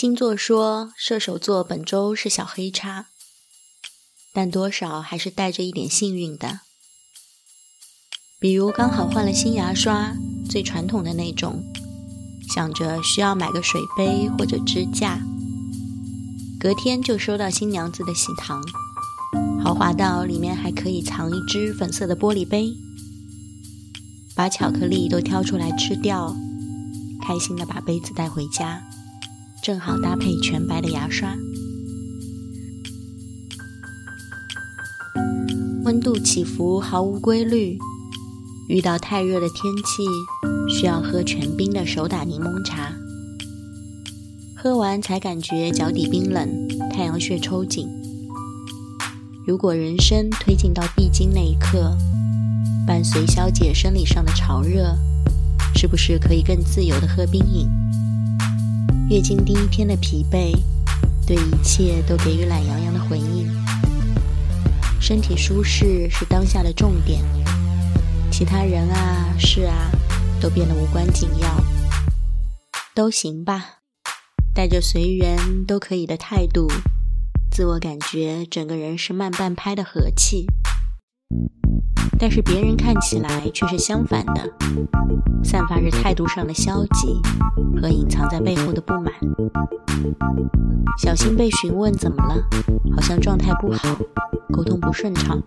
星座说射手座本周是小黑叉，但多少还是带着一点幸运的。比如刚好换了新牙刷，最传统的那种，想着需要买个水杯或者支架，隔天就收到新娘子的喜糖，豪华到里面还可以藏一只粉色的玻璃杯，把巧克力都挑出来吃掉，开心的把杯子带回家。正好搭配全白的牙刷。温度起伏毫无规律，遇到太热的天气，需要喝全冰的手打柠檬茶。喝完才感觉脚底冰冷，太阳穴抽紧。如果人生推进到必经那一刻，伴随消解生理上的潮热，是不是可以更自由的喝冰饮？月经第一天的疲惫，对一切都给予懒洋洋的回应。身体舒适是当下的重点，其他人啊事啊都变得无关紧要，都行吧。带着随缘都可以的态度，自我感觉整个人是慢半拍的和气。但是别人看起来却是相反的，散发着态度上的消极和隐藏在背后的不满。小心被询问怎么了，好像状态不好，沟通不顺畅。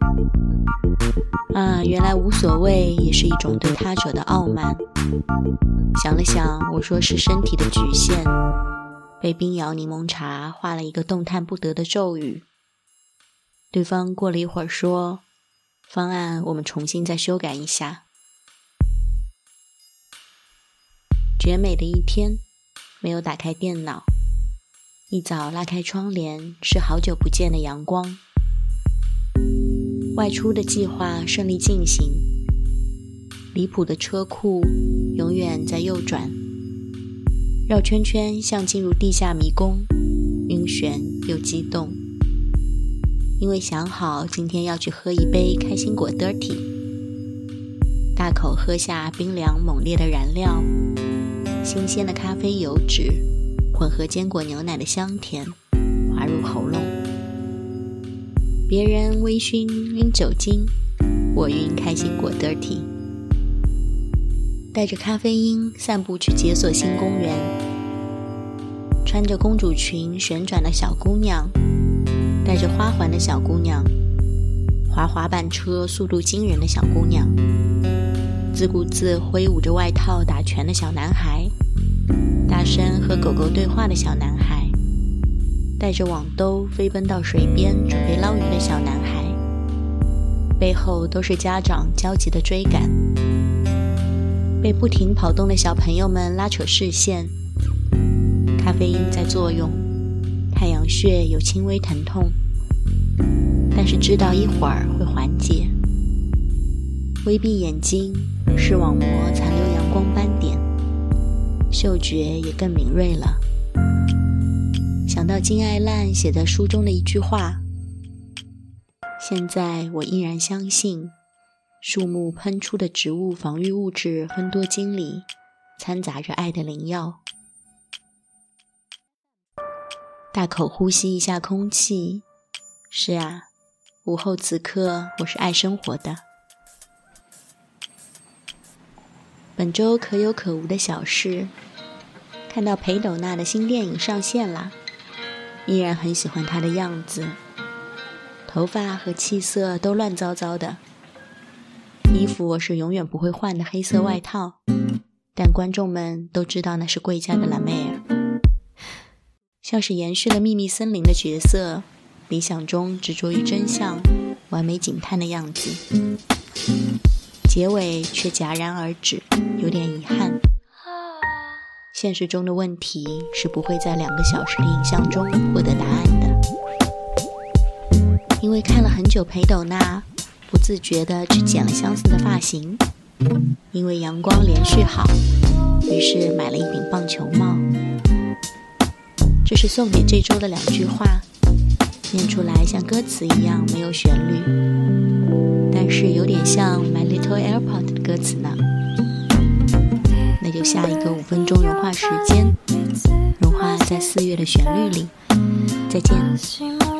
啊，原来无所谓也是一种对他者的傲慢。想了想，我说是身体的局限，被冰摇柠檬茶画了一个动弹不得的咒语。对方过了一会儿说。方案我们重新再修改一下。绝美的一天，没有打开电脑，一早拉开窗帘，是好久不见的阳光。外出的计划顺利进行，离谱的车库永远在右转，绕圈圈像进入地下迷宫，晕眩又激动。因为想好今天要去喝一杯开心果 dirty，大口喝下冰凉猛烈的燃料，新鲜的咖啡油脂混合坚果牛奶的香甜，滑入喉咙。别人微醺晕酒精，我晕开心果 dirty。带着咖啡因散步去解锁新公园，穿着公主裙旋转的小姑娘。着花环的小姑娘，滑滑板车速度惊人的小姑娘，自顾自挥舞着外套打拳的小男孩，大声和狗狗对话的小男孩，带着网兜飞奔到水边准备捞鱼的小男孩，背后都是家长焦急的追赶，被不停跑动的小朋友们拉扯视线，咖啡因在作用，太阳穴有轻微疼痛。但是知道一会儿会缓解。微闭眼睛，视网膜残留阳光斑点，嗅觉也更敏锐了。想到金爱烂写在书中的一句话：“现在我依然相信，树木喷出的植物防御物质芬多精里掺杂着爱的灵药。”大口呼吸一下空气。是啊，午后此刻，我是爱生活的。本周可有可无的小事，看到裴斗娜的新电影上线啦，依然很喜欢她的样子，头发和气色都乱糟糟的，衣服我是永远不会换的黑色外套，但观众们都知道那是贵家的蓝妹儿，像是延续了秘密森林的角色。理想中执着于真相、完美警探的样子，结尾却戛然而止，有点遗憾。现实中的问题是不会在两个小时的影像中获得答案的。因为看了很久裴斗娜，不自觉地去剪了相似的发型。因为阳光连续好，于是买了一顶棒球帽。这是送给这周的两句话。念出来像歌词一样没有旋律，但是有点像《My Little Airport》的歌词呢。那就下一个五分钟融化时间，融化在四月的旋律里。再见。